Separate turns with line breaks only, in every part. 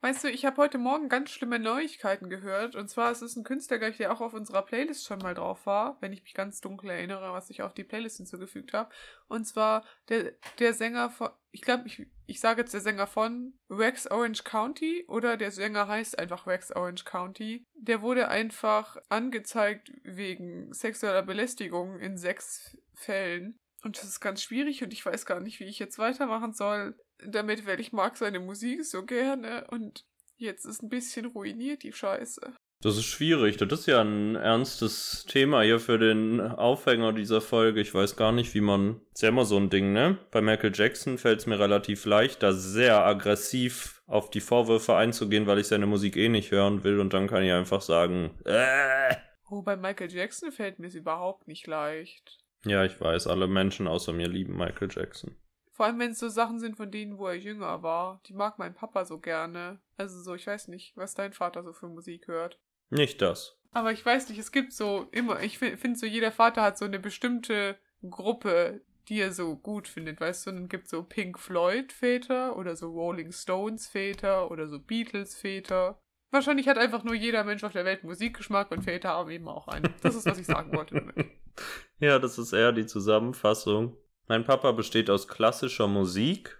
Weißt du, ich habe heute Morgen ganz schlimme Neuigkeiten gehört. Und zwar es ist ein Künstler, gleich, der auch auf unserer Playlist schon mal drauf war, wenn ich mich ganz dunkel erinnere, was ich auf die Playlist hinzugefügt habe. Und zwar der, der Sänger von, ich glaube, ich, ich sage jetzt der Sänger von Rex Orange County oder der Sänger heißt einfach Rex Orange County. Der wurde einfach angezeigt wegen sexueller Belästigung in sechs Fällen. Und das ist ganz schwierig und ich weiß gar nicht, wie ich jetzt weitermachen soll damit, weil ich mag seine Musik so gerne und jetzt ist ein bisschen ruiniert die Scheiße.
Das ist schwierig. Das ist ja ein ernstes Thema hier für den Aufhänger dieser Folge. Ich weiß gar nicht, wie man. Ist ja immer so ein Ding, ne? Bei Michael Jackson fällt es mir relativ leicht, da sehr aggressiv auf die Vorwürfe einzugehen, weil ich seine Musik eh nicht hören will und dann kann ich einfach sagen, äh.
Oh, bei Michael Jackson fällt mir es überhaupt nicht leicht.
Ja, ich weiß, alle Menschen außer mir lieben Michael Jackson.
Vor allem, wenn es so Sachen sind von denen, wo er jünger war. Die mag mein Papa so gerne. Also so, ich weiß nicht, was dein Vater so für Musik hört.
Nicht das.
Aber ich weiß nicht, es gibt so immer, ich finde so, jeder Vater hat so eine bestimmte Gruppe, die er so gut findet, weißt du, dann gibt so Pink Floyd Väter oder so Rolling Stones Väter oder so Beatles Väter. Wahrscheinlich hat einfach nur jeder Mensch auf der Welt Musikgeschmack und Väter haben eben auch einen. Das ist, was ich sagen wollte damit.
ja, das ist eher die Zusammenfassung. Mein Papa besteht aus klassischer Musik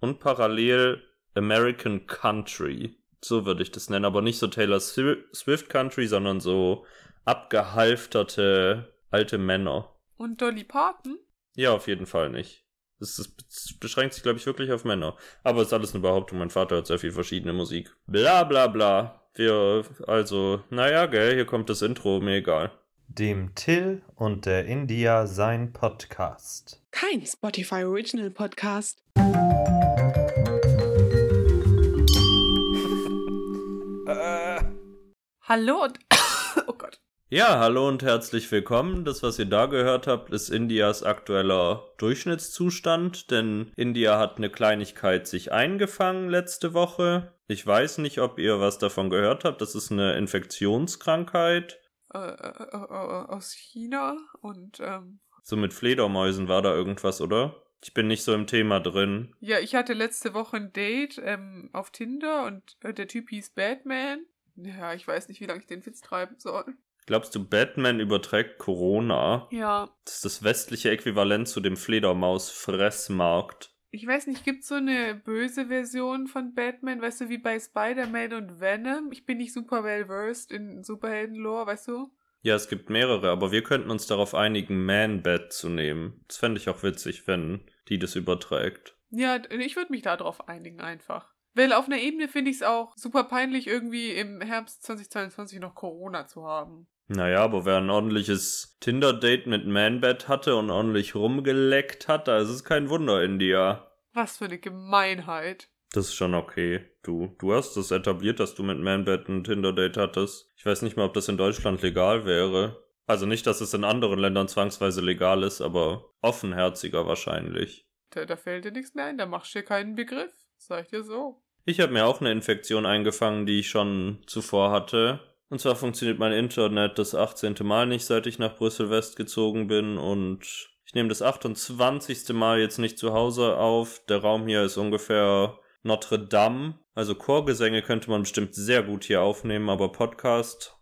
und parallel American Country. So würde ich das nennen, aber nicht so Taylor Swift Country, sondern so abgehalfterte alte Männer.
Und Dolly Parton?
Ja, auf jeden Fall nicht. Das, das beschränkt sich, glaube ich, wirklich auf Männer. Aber es ist alles eine Behauptung. Mein Vater hört sehr viel verschiedene Musik. Bla bla bla. Wir, also, naja, gell, hier kommt das Intro, mir egal
dem Till und der India sein Podcast.
Kein Spotify Original Podcast. äh. Hallo und oh Gott.
Ja, hallo und herzlich willkommen. Das, was ihr da gehört habt, ist Indias aktueller Durchschnittszustand, denn India hat eine Kleinigkeit sich eingefangen letzte Woche. Ich weiß nicht, ob ihr was davon gehört habt. Das ist eine Infektionskrankheit
äh, äh, äh, aus China und ähm,
so mit Fledermäusen war da irgendwas, oder? Ich bin nicht so im Thema drin.
Ja, ich hatte letzte Woche ein Date ähm, auf Tinder und äh, der Typ hieß Batman. Ja, ich weiß nicht, wie lange ich den Witz treiben soll.
Glaubst du, Batman überträgt Corona?
Ja.
Das ist das westliche Äquivalent zu dem Fledermaus-Fressmarkt
ich weiß nicht, gibt so eine böse Version von Batman, weißt du, wie bei Spider-Man und Venom? Ich bin nicht super well versed in Superhelden-Lore, weißt du?
Ja, es gibt mehrere, aber wir könnten uns darauf einigen, Man-Bat zu nehmen. Das fände ich auch witzig, wenn die das überträgt.
Ja, ich würde mich darauf einigen einfach. Weil auf einer Ebene finde ich es auch super peinlich, irgendwie im Herbst 2022 noch Corona zu haben.
Naja, aber wer ein ordentliches Tinder-Date mit Manbed hatte und ordentlich rumgeleckt hat, da ist es kein Wunder, India.
Was für eine Gemeinheit.
Das ist schon okay. Du, du hast es etabliert, dass du mit Manbed ein Tinder-Date hattest. Ich weiß nicht mal, ob das in Deutschland legal wäre. Also nicht, dass es in anderen Ländern zwangsweise legal ist, aber offenherziger wahrscheinlich.
Da, da fällt dir nichts mehr ein, da machst du dir keinen Begriff. Sag ich dir so.
Ich habe mir auch eine Infektion eingefangen, die ich schon zuvor hatte. Und zwar funktioniert mein Internet das 18. Mal nicht, seit ich nach Brüssel West gezogen bin und ich nehme das 28. Mal jetzt nicht zu Hause auf. Der Raum hier ist ungefähr Notre Dame. Also Chorgesänge könnte man bestimmt sehr gut hier aufnehmen, aber Podcast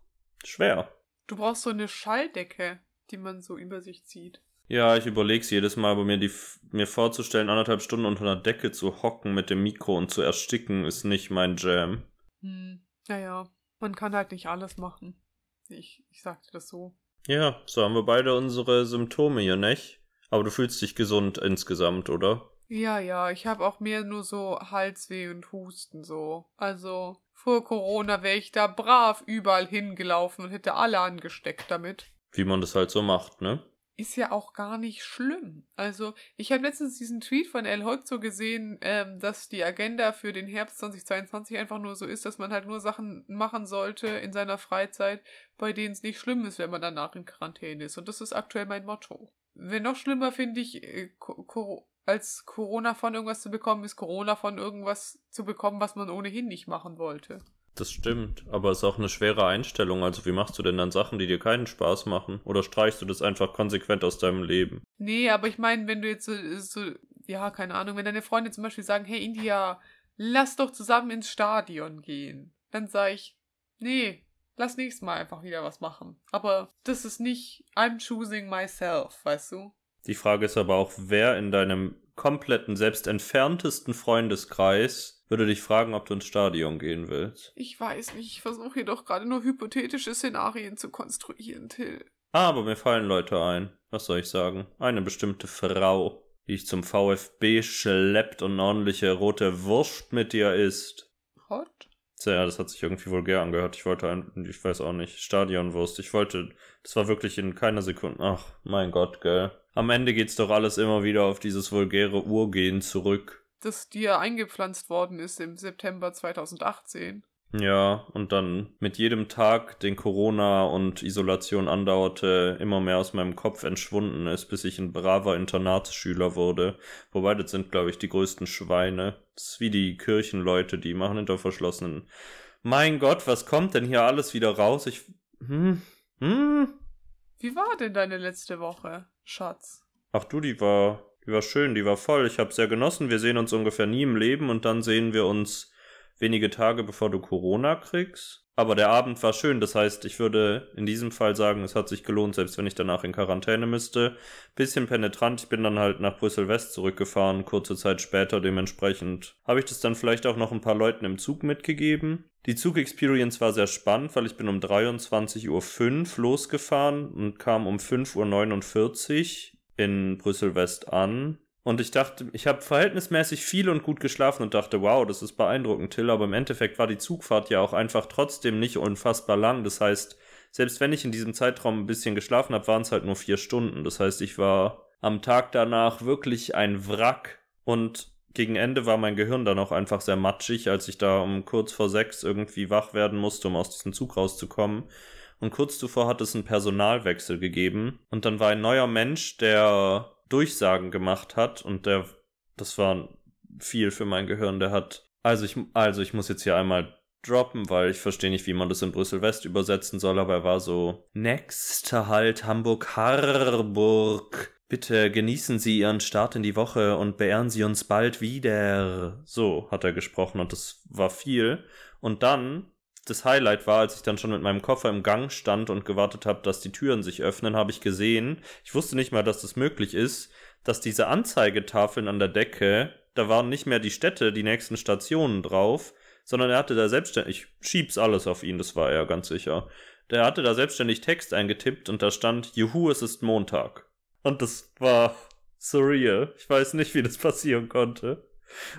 schwer.
Du brauchst so eine Schalldecke, die man so über sich zieht.
Ja, ich überleg's jedes Mal, aber mir die mir vorzustellen, anderthalb Stunden unter einer Decke zu hocken mit dem Mikro und zu ersticken, ist nicht mein Jam.
Hm, naja. Man kann halt nicht alles machen. Ich, ich sagte das so.
Ja, so haben wir beide unsere Symptome hier, nicht? Aber du fühlst dich gesund insgesamt, oder?
Ja, ja, ich habe auch mehr nur so Halsweh und Husten so. Also vor Corona wäre ich da brav überall hingelaufen und hätte alle angesteckt damit.
Wie man das halt so macht, ne?
ist ja auch gar nicht schlimm. Also, ich habe letztens diesen Tweet von El Hotzo gesehen, ähm, dass die Agenda für den Herbst 2022 einfach nur so ist, dass man halt nur Sachen machen sollte in seiner Freizeit, bei denen es nicht schlimm ist, wenn man danach in Quarantäne ist. Und das ist aktuell mein Motto. Wenn noch schlimmer finde ich, äh, als Corona von irgendwas zu bekommen, ist Corona von irgendwas zu bekommen, was man ohnehin nicht machen wollte.
Das stimmt, aber es ist auch eine schwere Einstellung. Also wie machst du denn dann Sachen, die dir keinen Spaß machen? Oder streichst du das einfach konsequent aus deinem Leben?
Nee, aber ich meine, wenn du jetzt so, so, ja, keine Ahnung, wenn deine Freunde zum Beispiel sagen, hey India, lass doch zusammen ins Stadion gehen. Dann sage ich, nee, lass nächstes Mal einfach wieder was machen. Aber das ist nicht, I'm choosing myself, weißt du?
Die Frage ist aber auch, wer in deinem kompletten, selbst entferntesten Freundeskreis würde dich fragen, ob du ins Stadion gehen willst.
Ich weiß nicht, ich versuche hier doch gerade nur hypothetische Szenarien zu konstruieren, Till.
Ah, aber mir fallen Leute ein. Was soll ich sagen? Eine bestimmte Frau, die ich zum VfB schleppt und eine ordentliche rote Wurst mit dir isst.
Hot?
Ja, das hat sich irgendwie vulgär angehört. Ich wollte ein, ich weiß auch nicht, Stadionwurst. Ich wollte, das war wirklich in keiner Sekunde. Ach, mein Gott, gell. Am Ende geht's doch alles immer wieder auf dieses vulgäre Urgehen zurück.
Das dir eingepflanzt worden ist im September 2018.
Ja, und dann mit jedem Tag, den Corona und Isolation andauerte, immer mehr aus meinem Kopf entschwunden ist, bis ich ein braver Internatsschüler wurde. Wobei, das sind, glaube ich, die größten Schweine. Das ist wie die Kirchenleute, die machen hinter verschlossenen. Mein Gott, was kommt denn hier alles wieder raus? Ich. Hm? Hm?
Wie war denn deine letzte Woche, Schatz?
Ach du, die war. Die war schön, die war voll. Ich hab's sehr genossen. Wir sehen uns ungefähr nie im Leben und dann sehen wir uns wenige Tage bevor du Corona kriegst. Aber der Abend war schön, das heißt, ich würde in diesem Fall sagen, es hat sich gelohnt, selbst wenn ich danach in Quarantäne müsste. Bisschen penetrant, ich bin dann halt nach Brüssel West zurückgefahren, kurze Zeit später dementsprechend. Habe ich das dann vielleicht auch noch ein paar Leuten im Zug mitgegeben. Die Zug-Experience war sehr spannend, weil ich bin um 23.05 Uhr losgefahren und kam um 5.49 Uhr in Brüssel West an. Und ich dachte, ich habe verhältnismäßig viel und gut geschlafen und dachte, wow, das ist beeindruckend, Till. Aber im Endeffekt war die Zugfahrt ja auch einfach trotzdem nicht unfassbar lang. Das heißt, selbst wenn ich in diesem Zeitraum ein bisschen geschlafen habe, waren es halt nur vier Stunden. Das heißt, ich war am Tag danach wirklich ein Wrack und gegen Ende war mein Gehirn dann auch einfach sehr matschig, als ich da um kurz vor sechs irgendwie wach werden musste, um aus diesem Zug rauszukommen. Und kurz zuvor hat es einen Personalwechsel gegeben. Und dann war ein neuer Mensch, der Durchsagen gemacht hat und der, das war viel für mein Gehirn, der hat, also ich, also ich muss jetzt hier einmal droppen, weil ich verstehe nicht, wie man das in Brüssel West übersetzen soll, aber er war so, nächster Halt Hamburg-Harburg. Bitte genießen Sie Ihren Start in die Woche und beehren Sie uns bald wieder. So hat er gesprochen und das war viel. Und dann das Highlight war, als ich dann schon mit meinem Koffer im Gang stand und gewartet habe, dass die Türen sich öffnen, habe ich gesehen, ich wusste nicht mal, dass das möglich ist, dass diese Anzeigetafeln an der Decke, da waren nicht mehr die Städte, die nächsten Stationen drauf, sondern er hatte da selbstständig, ich schieb's alles auf ihn, das war er ganz sicher. Der hatte da selbstständig Text eingetippt und da stand, Juhu, es ist Montag. Und das war surreal. Ich weiß nicht, wie das passieren konnte.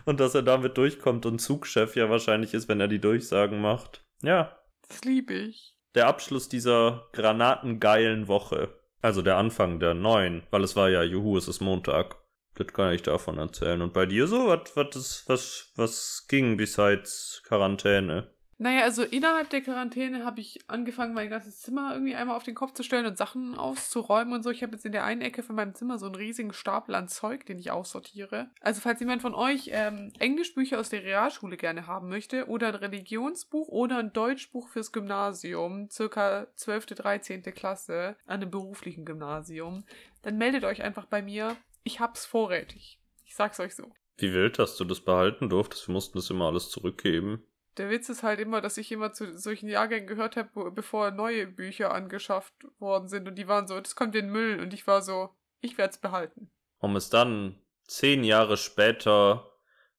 Und dass er damit durchkommt und Zugchef ja wahrscheinlich ist, wenn er die Durchsagen macht. Ja.
Das liebe ich.
Der Abschluss dieser granatengeilen Woche. Also der Anfang der neuen, weil es war ja, juhu, es ist Montag. Das kann ich davon erzählen. Und bei dir so? Was, was, was, was ging besides Quarantäne?
Naja, also innerhalb der Quarantäne habe ich angefangen, mein ganzes Zimmer irgendwie einmal auf den Kopf zu stellen und Sachen auszuräumen und so. Ich habe jetzt in der einen Ecke von meinem Zimmer so einen riesigen Stapel an Zeug, den ich aussortiere. Also falls jemand von euch ähm, Englischbücher aus der Realschule gerne haben möchte oder ein Religionsbuch oder ein Deutschbuch fürs Gymnasium, circa 12., 13. Klasse an einem beruflichen Gymnasium, dann meldet euch einfach bei mir. Ich hab's vorrätig. Ich sag's euch so.
Wie wild, dass du das behalten durftest. Wir mussten das immer alles zurückgeben.
Der Witz ist halt immer, dass ich immer zu solchen Jahrgängen gehört habe, bevor neue Bücher angeschafft worden sind und die waren so, das kommt in den Müll und ich war so, ich werde es behalten.
Um es dann zehn Jahre später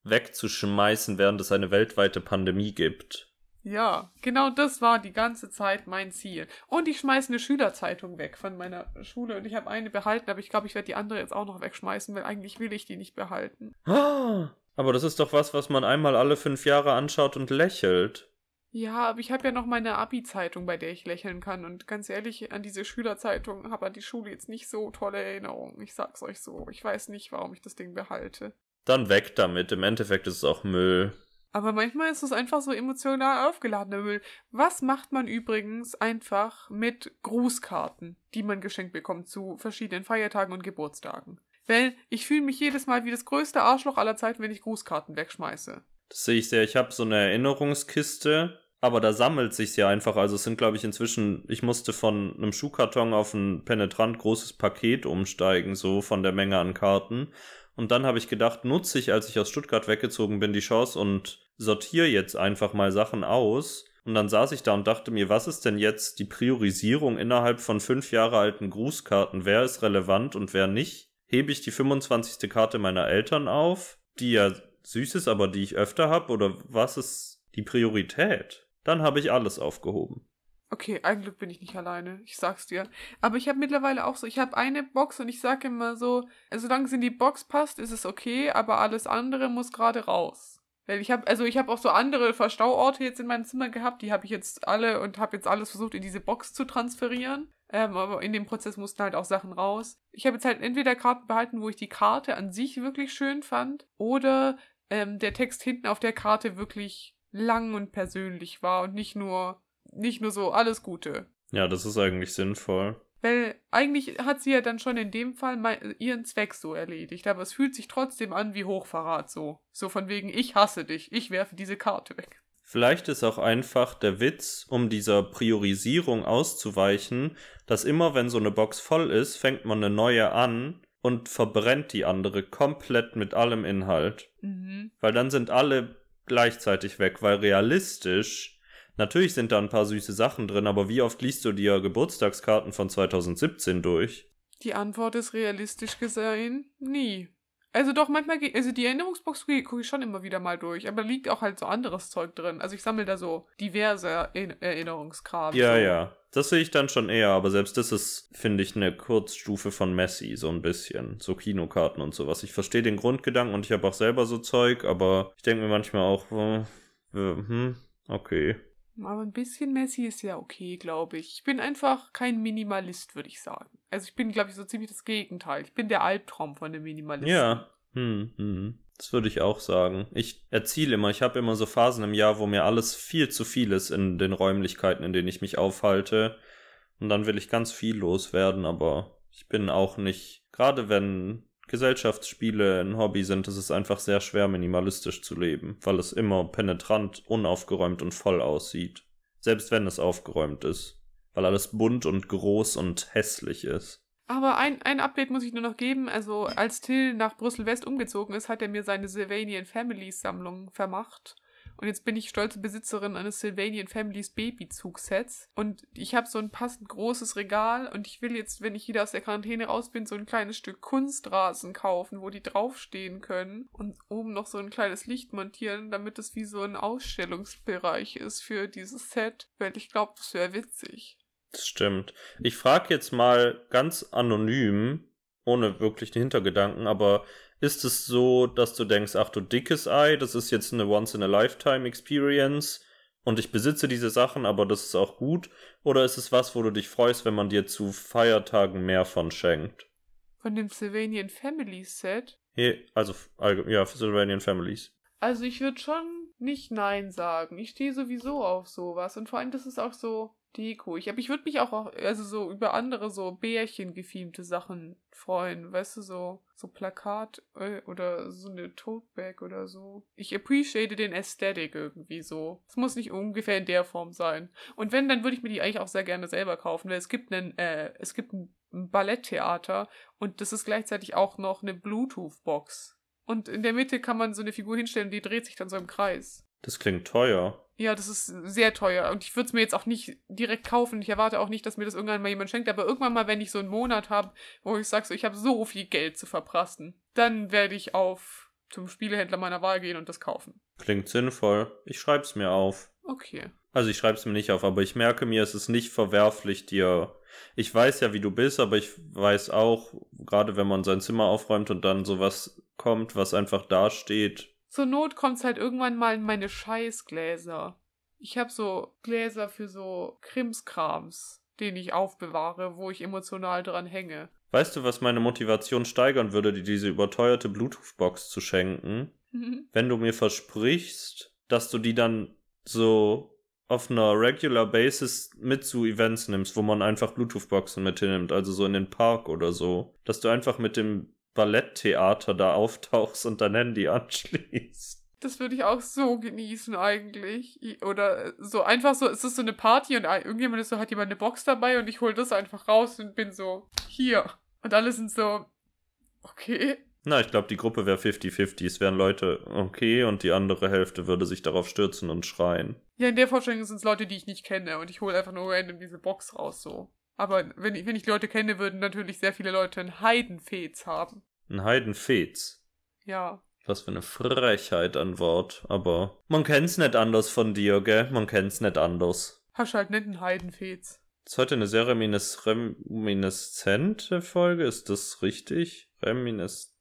wegzuschmeißen, während es eine weltweite Pandemie gibt.
Ja, genau das war die ganze Zeit mein Ziel. Und ich schmeiße eine Schülerzeitung weg von meiner Schule und ich habe eine behalten, aber ich glaube, ich werde die andere jetzt auch noch wegschmeißen, weil eigentlich will ich die nicht behalten.
Aber das ist doch was, was man einmal alle fünf Jahre anschaut und lächelt.
Ja, aber ich habe ja noch meine Abi-Zeitung, bei der ich lächeln kann. Und ganz ehrlich, an diese Schülerzeitung habe an die Schule jetzt nicht so tolle Erinnerungen. Ich sag's euch so. Ich weiß nicht, warum ich das Ding behalte.
Dann weg damit. Im Endeffekt ist es auch Müll.
Aber manchmal ist es einfach so emotional aufgeladener Müll. Was macht man übrigens einfach mit Grußkarten, die man geschenkt bekommt zu verschiedenen Feiertagen und Geburtstagen? Weil ich fühle mich jedes Mal wie das größte Arschloch aller Zeiten, wenn ich Grußkarten wegschmeiße.
Das sehe ich sehr. Ich habe so eine Erinnerungskiste, aber da sammelt sich's ja einfach. Also es sind, glaube ich, inzwischen, ich musste von einem Schuhkarton auf ein penetrant großes Paket umsteigen, so von der Menge an Karten. Und dann habe ich gedacht, nutze ich, als ich aus Stuttgart weggezogen bin, die Chance und sortiere jetzt einfach mal Sachen aus. Und dann saß ich da und dachte mir, was ist denn jetzt die Priorisierung innerhalb von fünf Jahre alten Grußkarten? Wer ist relevant und wer nicht? Hebe ich die 25. Karte meiner Eltern auf, die ja süß ist, aber die ich öfter habe? Oder was ist die Priorität? Dann habe ich alles aufgehoben.
Okay, ein Glück bin ich nicht alleine, ich sag's dir. Aber ich habe mittlerweile auch so, ich habe eine Box und ich sage immer so, also solange es in die Box passt, ist es okay, aber alles andere muss gerade raus. Weil ich habe, also ich habe auch so andere Verstauorte jetzt in meinem Zimmer gehabt, die habe ich jetzt alle und habe jetzt alles versucht in diese Box zu transferieren. Ähm, aber in dem Prozess mussten halt auch Sachen raus. Ich habe jetzt halt entweder Karten behalten, wo ich die Karte an sich wirklich schön fand, oder ähm, der Text hinten auf der Karte wirklich lang und persönlich war und nicht nur nicht nur so alles Gute.
Ja, das ist eigentlich sinnvoll.
Weil eigentlich hat sie ja dann schon in dem Fall mal ihren Zweck so erledigt, aber es fühlt sich trotzdem an wie Hochverrat so. So von wegen, ich hasse dich, ich werfe diese Karte weg.
Vielleicht ist auch einfach der Witz, um dieser Priorisierung auszuweichen, dass immer wenn so eine Box voll ist, fängt man eine neue an und verbrennt die andere komplett mit allem Inhalt. Mhm. Weil dann sind alle gleichzeitig weg, weil realistisch Natürlich sind da ein paar süße Sachen drin, aber wie oft liest du dir Geburtstagskarten von 2017 durch?
Die Antwort ist realistisch gesehen nie. Also doch, manchmal, also die Erinnerungsbox gucke ich schon immer wieder mal durch, aber da liegt auch halt so anderes Zeug drin. Also ich sammle da so diverse Erinnerungskram.
Ja,
so.
ja. Das sehe ich dann schon eher, aber selbst das ist, finde ich, eine Kurzstufe von Messi, so ein bisschen. So Kinokarten und sowas. Ich verstehe den Grundgedanken und ich habe auch selber so Zeug, aber ich denke mir manchmal auch, äh, hm, okay.
Aber ein bisschen Messi ist ja okay, glaube ich. Ich bin einfach kein Minimalist, würde ich sagen. Also ich bin, glaube ich, so ziemlich das Gegenteil. Ich bin der Albtraum von dem Minimalisten.
Ja. Hm, hm. Das würde ich auch sagen. Ich erziele immer, ich habe immer so Phasen im Jahr, wo mir alles viel zu viel ist in den Räumlichkeiten, in denen ich mich aufhalte. Und dann will ich ganz viel loswerden, aber ich bin auch nicht, gerade wenn Gesellschaftsspiele ein Hobby sind, ist es einfach sehr schwer, minimalistisch zu leben, weil es immer penetrant, unaufgeräumt und voll aussieht. Selbst wenn es aufgeräumt ist. Weil alles bunt und groß und hässlich ist.
Aber ein, ein Update muss ich nur noch geben. Also, als Till nach Brüssel West umgezogen ist, hat er mir seine Sylvanian Families Sammlung vermacht. Und jetzt bin ich stolze Besitzerin eines Sylvanian Families Babyzugsets. Und ich habe so ein passend großes Regal. Und ich will jetzt, wenn ich wieder aus der Quarantäne raus bin, so ein kleines Stück Kunstrasen kaufen, wo die draufstehen können. Und oben noch so ein kleines Licht montieren, damit es wie so ein Ausstellungsbereich ist für dieses Set. Weil ich glaube, das wäre witzig.
Das stimmt. Ich frage jetzt mal ganz anonym, ohne wirklich den Hintergedanken, aber ist es so, dass du denkst, ach du dickes Ei, das ist jetzt eine Once-in-a-Lifetime-Experience und ich besitze diese Sachen, aber das ist auch gut? Oder ist es was, wo du dich freust, wenn man dir zu Feiertagen mehr von schenkt?
Von dem Sylvanian Families Set?
Also, ja, für Sylvanian Families.
Also ich würde schon nicht Nein sagen. Ich stehe sowieso auf sowas. Und vor allem, das ist auch so, Deko. Ich, ich würde mich auch, also so über andere so Bärchen gefilmte Sachen freuen, weißt du, so, so Plakat äh, oder so eine Tote oder so. Ich appreciate den Aesthetic irgendwie so. Es muss nicht ungefähr in der Form sein. Und wenn, dann würde ich mir die eigentlich auch sehr gerne selber kaufen, weil es gibt einen, äh, es gibt ein Balletttheater und das ist gleichzeitig auch noch eine Bluetooth-Box. Und in der Mitte kann man so eine Figur hinstellen, die dreht sich dann so im Kreis.
Das klingt teuer.
Ja, das ist sehr teuer. Und ich würde es mir jetzt auch nicht direkt kaufen. Ich erwarte auch nicht, dass mir das irgendwann mal jemand schenkt. Aber irgendwann mal, wenn ich so einen Monat habe, wo ich sage, so, ich habe so viel Geld zu verprassen, dann werde ich auf zum Spielehändler meiner Wahl gehen und das kaufen.
Klingt sinnvoll. Ich schreibe es mir auf.
Okay.
Also ich schreibe es mir nicht auf, aber ich merke mir, es ist nicht verwerflich, dir. Ich weiß ja, wie du bist, aber ich weiß auch, gerade wenn man sein Zimmer aufräumt und dann sowas kommt, was einfach dasteht,
zur Not kommt's halt irgendwann mal in meine Scheißgläser. Ich habe so Gläser für so Krimskrams, den ich aufbewahre, wo ich emotional dran hänge.
Weißt du, was meine Motivation steigern würde, dir diese überteuerte Bluetooth-Box zu schenken? Mhm. Wenn du mir versprichst, dass du die dann so auf einer regular basis mit zu Events nimmst, wo man einfach Bluetooth-Boxen mit hinnimmt, also so in den Park oder so. Dass du einfach mit dem Balletttheater da auftauchst und dein Handy anschließt.
Das würde ich auch so genießen eigentlich. Oder so einfach so, es ist so eine Party und irgendjemand ist so, hat jemand eine Box dabei und ich hole das einfach raus und bin so, hier. Und alle sind so, okay.
Na, ich glaube, die Gruppe wäre 50-50. Es wären Leute okay und die andere Hälfte würde sich darauf stürzen und schreien.
Ja, in der Vorstellung sind es Leute, die ich nicht kenne und ich hole einfach nur random diese Box raus so. Aber wenn ich, wenn ich die Leute kenne, würden natürlich sehr viele Leute einen Heidenfez haben.
Ein Heidenfez.
Ja.
Was für eine Frechheit an Wort. Aber man kennt's nicht anders von dir, gell? Man kennt's nicht anders.
Hast halt nicht einen Heidenfez.
Ist heute eine sehr reminis reminiscente Folge, ist das richtig? Reminis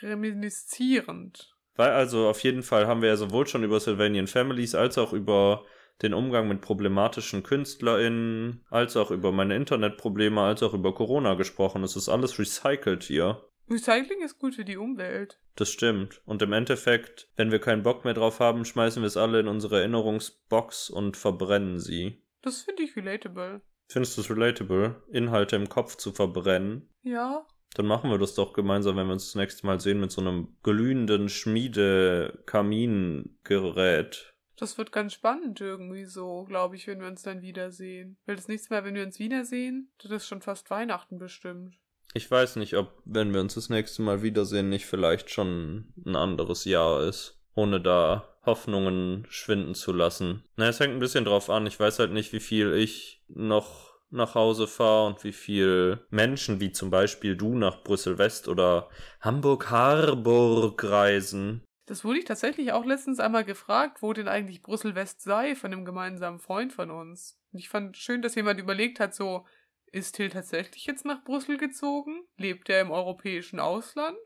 Reminiszierend.
Weil also auf jeden Fall haben wir ja sowohl schon über Sylvanian Families als auch über den Umgang mit problematischen KünstlerInnen, als auch über meine Internetprobleme, als auch über Corona gesprochen. Es ist alles recycelt hier.
Recycling ist gut für die Umwelt.
Das stimmt. Und im Endeffekt, wenn wir keinen Bock mehr drauf haben, schmeißen wir es alle in unsere Erinnerungsbox und verbrennen sie.
Das finde ich relatable.
Findest du es relatable, Inhalte im Kopf zu verbrennen?
Ja.
Dann machen wir das doch gemeinsam, wenn wir uns das nächste Mal sehen, mit so einem glühenden Schmiede-Kamingerät.
Das wird ganz spannend irgendwie so, glaube ich, wenn wir uns dann wiedersehen. Weil das nächste Mal, wenn wir uns wiedersehen, das ist schon fast Weihnachten bestimmt.
Ich weiß nicht, ob, wenn wir uns das nächste Mal wiedersehen, nicht vielleicht schon ein anderes Jahr ist. Ohne da Hoffnungen schwinden zu lassen. Na, es hängt ein bisschen drauf an. Ich weiß halt nicht, wie viel ich noch nach Hause fahre und wie viel Menschen, wie zum Beispiel du, nach Brüssel West oder Hamburg Harburg reisen.
Das wurde ich tatsächlich auch letztens einmal gefragt, wo denn eigentlich Brüssel West sei, von einem gemeinsamen Freund von uns. Und ich fand schön, dass jemand überlegt hat, so, ist Till tatsächlich jetzt nach Brüssel gezogen? Lebt er im europäischen Ausland?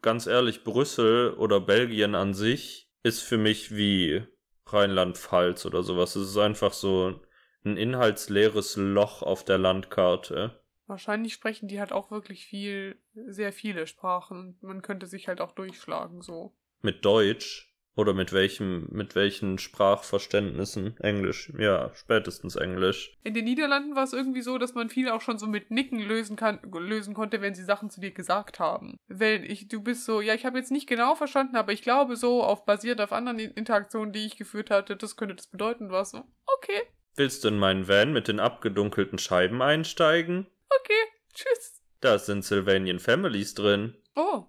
Ganz ehrlich, Brüssel oder Belgien an sich ist für mich wie Rheinland-Pfalz oder sowas. Es ist einfach so ein inhaltsleeres Loch auf der Landkarte.
Wahrscheinlich sprechen die halt auch wirklich viel, sehr viele Sprachen und man könnte sich halt auch durchschlagen so.
Mit Deutsch oder mit welchem, mit welchen Sprachverständnissen? Englisch, ja, spätestens Englisch.
In den Niederlanden war es irgendwie so, dass man viel auch schon so mit Nicken lösen kann, lösen konnte, wenn sie Sachen zu dir gesagt haben. Wenn ich, du bist so, ja, ich habe jetzt nicht genau verstanden, aber ich glaube so, auf basiert auf anderen Interaktionen, die ich geführt hatte, das könnte das bedeuten, was so, okay,
Willst du in meinen Van mit den abgedunkelten Scheiben einsteigen?
okay, tschüss.
Da sind Sylvanian Families drin.
Oh,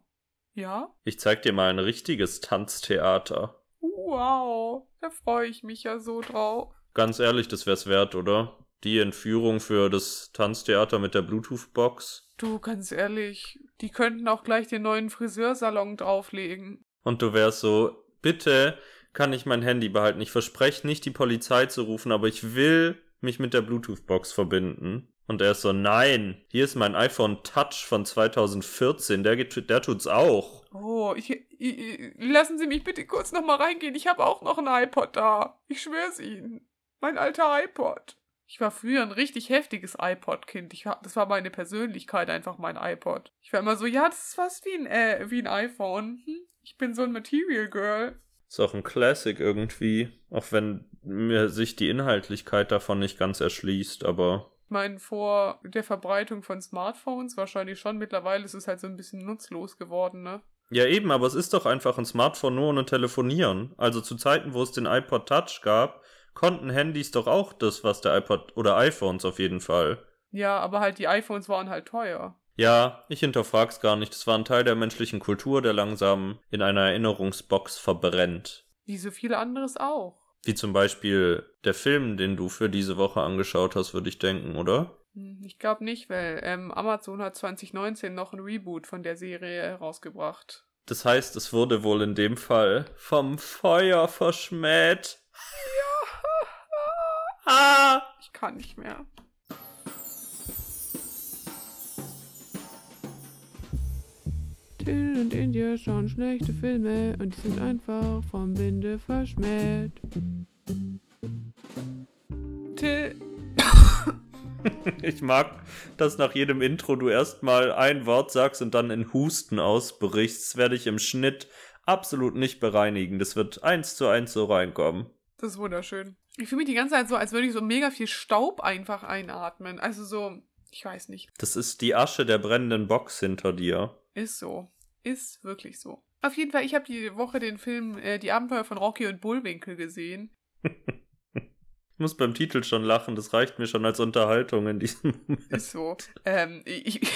ja,
Ich zeig dir mal ein richtiges Tanztheater.
wow, da freue ich mich ja so drauf.
Ganz ehrlich, das wär's wert, oder? Die Entführung für das Tanztheater mit der Bluetooth-Box.
Du, ganz ehrlich, die könnten auch gleich den neuen Friseursalon drauflegen.
Und du wärst so, bitte kann ich mein Handy behalten. Ich verspreche nicht, die Polizei zu rufen, aber ich will mich mit der Bluetooth-Box verbinden. Und er ist so, nein, hier ist mein iPhone Touch von 2014, der, geht, der tut's auch.
Oh, ich, ich, lassen Sie mich bitte kurz noch mal reingehen. Ich habe auch noch ein iPod da. Ich schwör's Ihnen. Mein alter iPod. Ich war früher ein richtig heftiges iPod-Kind. Ich war, das war meine Persönlichkeit, einfach mein iPod. Ich war immer so, ja, das ist fast wie ein, äh, wie ein iPhone. Hm? Ich bin so ein Material Girl.
Ist auch ein Classic irgendwie, auch wenn mir sich die Inhaltlichkeit davon nicht ganz erschließt, aber
meine, vor der Verbreitung von Smartphones wahrscheinlich schon. Mittlerweile ist es halt so ein bisschen nutzlos geworden, ne?
Ja, eben, aber es ist doch einfach ein Smartphone nur ohne Telefonieren. Also zu Zeiten, wo es den iPod Touch gab, konnten Handys doch auch das, was der iPod oder iPhones auf jeden Fall.
Ja, aber halt die iPhones waren halt teuer.
Ja, ich hinterfrag's gar nicht. Das war ein Teil der menschlichen Kultur, der langsam in einer Erinnerungsbox verbrennt.
Wie so viel anderes auch.
Wie zum Beispiel der Film, den du für diese Woche angeschaut hast, würde ich denken, oder?
Hm, Ich glaube nicht, weil ähm, Amazon hat 2019 noch ein Reboot von der Serie herausgebracht.
Das heißt, es wurde wohl in dem Fall vom Feuer verschmäht. Ah!
Ich kann nicht mehr. Till und India schauen schlechte Filme und die sind einfach vom Winde verschmäht. Till.
Ich mag, dass nach jedem Intro du erstmal ein Wort sagst und dann in Husten ausbrichst. Das werde ich im Schnitt absolut nicht bereinigen. Das wird eins zu eins so reinkommen.
Das ist wunderschön. Ich fühle mich die ganze Zeit so, als würde ich so mega viel Staub einfach einatmen. Also so, ich weiß nicht.
Das ist die Asche der brennenden Box hinter dir.
Ist so. Ist wirklich so. Auf jeden Fall, ich habe die Woche den Film äh, Die Abenteuer von Rocky und Bullwinkel gesehen.
Ich muss beim Titel schon lachen, das reicht mir schon als Unterhaltung in diesem Moment.
Ist so. ähm, ich, ich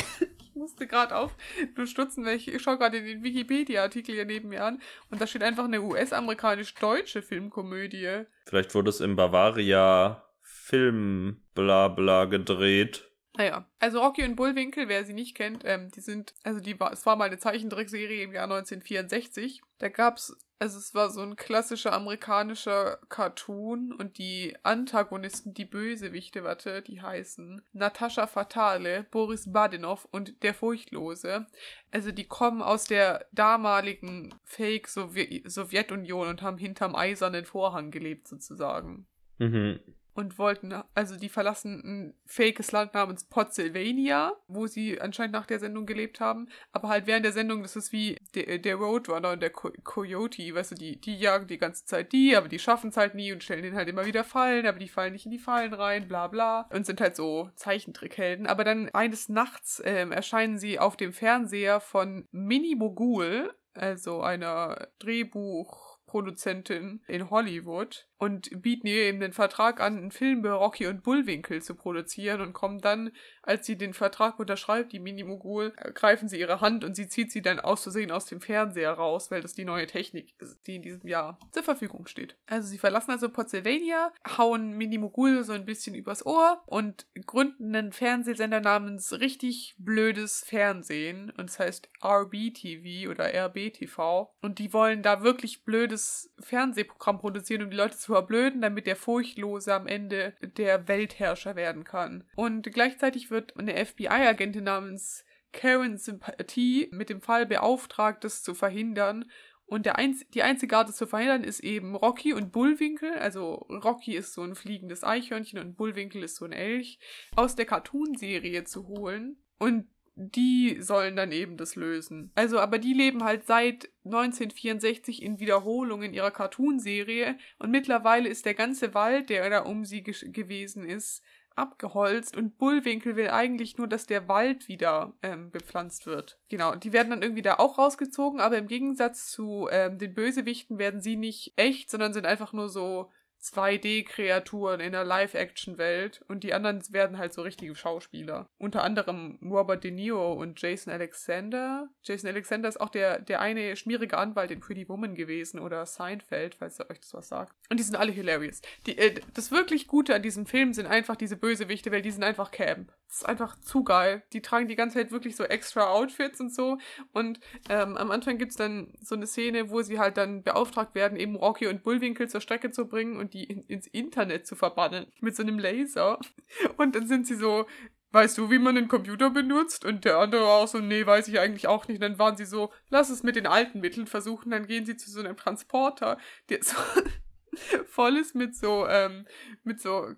musste gerade auf nur stutzen, weil ich, ich schaue gerade den Wikipedia-Artikel hier neben mir an und da steht einfach eine US-amerikanisch-deutsche Filmkomödie.
Vielleicht wurde es im Bavaria Film bla bla gedreht.
Naja, also Rocky und Bullwinkel, wer sie nicht kennt, ähm, die sind, also die war, es war mal eine Zeichentrickserie im Jahr 1964. Da gab's, also es war so ein klassischer amerikanischer Cartoon und die Antagonisten, die Bösewichte, warte, die heißen Natascha Fatale, Boris Badinov und der Furchtlose. Also die kommen aus der damaligen Fake-Sowjetunion und haben hinterm eisernen Vorhang gelebt sozusagen.
Mhm
und wollten, also die verlassen ein fakes Land namens Potsylvania, wo sie anscheinend nach der Sendung gelebt haben. Aber halt während der Sendung, das ist wie der, der Roadrunner und der Co Coyote, weißt du, die, die jagen die ganze Zeit die, aber die schaffen es halt nie und stellen denen halt immer wieder Fallen, aber die fallen nicht in die Fallen rein, bla bla. Und sind halt so Zeichentrickhelden. Aber dann eines Nachts ähm, erscheinen sie auf dem Fernseher von Mini Mogul, also einer Drehbuchproduzentin in Hollywood und bieten ihr eben den Vertrag an, einen Film über Rocky und Bullwinkel zu produzieren und kommen dann, als sie den Vertrag unterschreibt, die Minimogul, greifen sie ihre Hand und sie zieht sie dann aus Versehen aus dem Fernseher raus, weil das die neue Technik ist, die in diesem Jahr zur Verfügung steht. Also sie verlassen also Pennsylvania, hauen Minimogul so ein bisschen übers Ohr und gründen einen Fernsehsender namens richtig blödes Fernsehen und das heißt RBTV oder RBTV und die wollen da wirklich blödes Fernsehprogramm produzieren, um die Leute zu verblöden, damit der Furchtlose am Ende der Weltherrscher werden kann. Und gleichzeitig wird eine FBI-Agentin namens Karen Sympathie mit dem Fall beauftragt, das zu verhindern. Und der einz die einzige Art, das zu verhindern, ist eben Rocky und Bullwinkel. Also Rocky ist so ein fliegendes Eichhörnchen und Bullwinkel ist so ein Elch, aus der Cartoonserie zu holen. Und die sollen dann eben das lösen. Also, aber die leben halt seit 1964 in Wiederholungen ihrer Cartoonserie und mittlerweile ist der ganze Wald, der da um sie gewesen ist, abgeholzt und Bullwinkel will eigentlich nur, dass der Wald wieder ähm, bepflanzt wird. Genau, die werden dann irgendwie da auch rausgezogen, aber im Gegensatz zu ähm, den Bösewichten werden sie nicht echt, sondern sind einfach nur so 2D-Kreaturen in der Live-Action-Welt und die anderen werden halt so richtige Schauspieler. Unter anderem Robert De Niro und Jason Alexander. Jason Alexander ist auch der, der eine schmierige Anwalt in Pretty Woman gewesen oder Seinfeld, falls ihr euch das was sagt. Und die sind alle hilarious. Die, äh, das wirklich Gute an diesem Film sind einfach diese Bösewichte, weil die sind einfach Camp. Das ist einfach zu geil. Die tragen die ganze Zeit wirklich so extra Outfits und so. Und ähm, am Anfang gibt es dann so eine Szene, wo sie halt dann beauftragt werden, eben Rocky und Bullwinkel zur Strecke zu bringen und die in, ins Internet zu verbannen mit so einem Laser. Und dann sind sie so, weißt du, wie man einen Computer benutzt? Und der andere war auch so, nee, weiß ich eigentlich auch nicht. Und dann waren sie so, lass es mit den alten Mitteln versuchen. Dann gehen sie zu so einem Transporter, der so voll ist mit so, ähm, mit so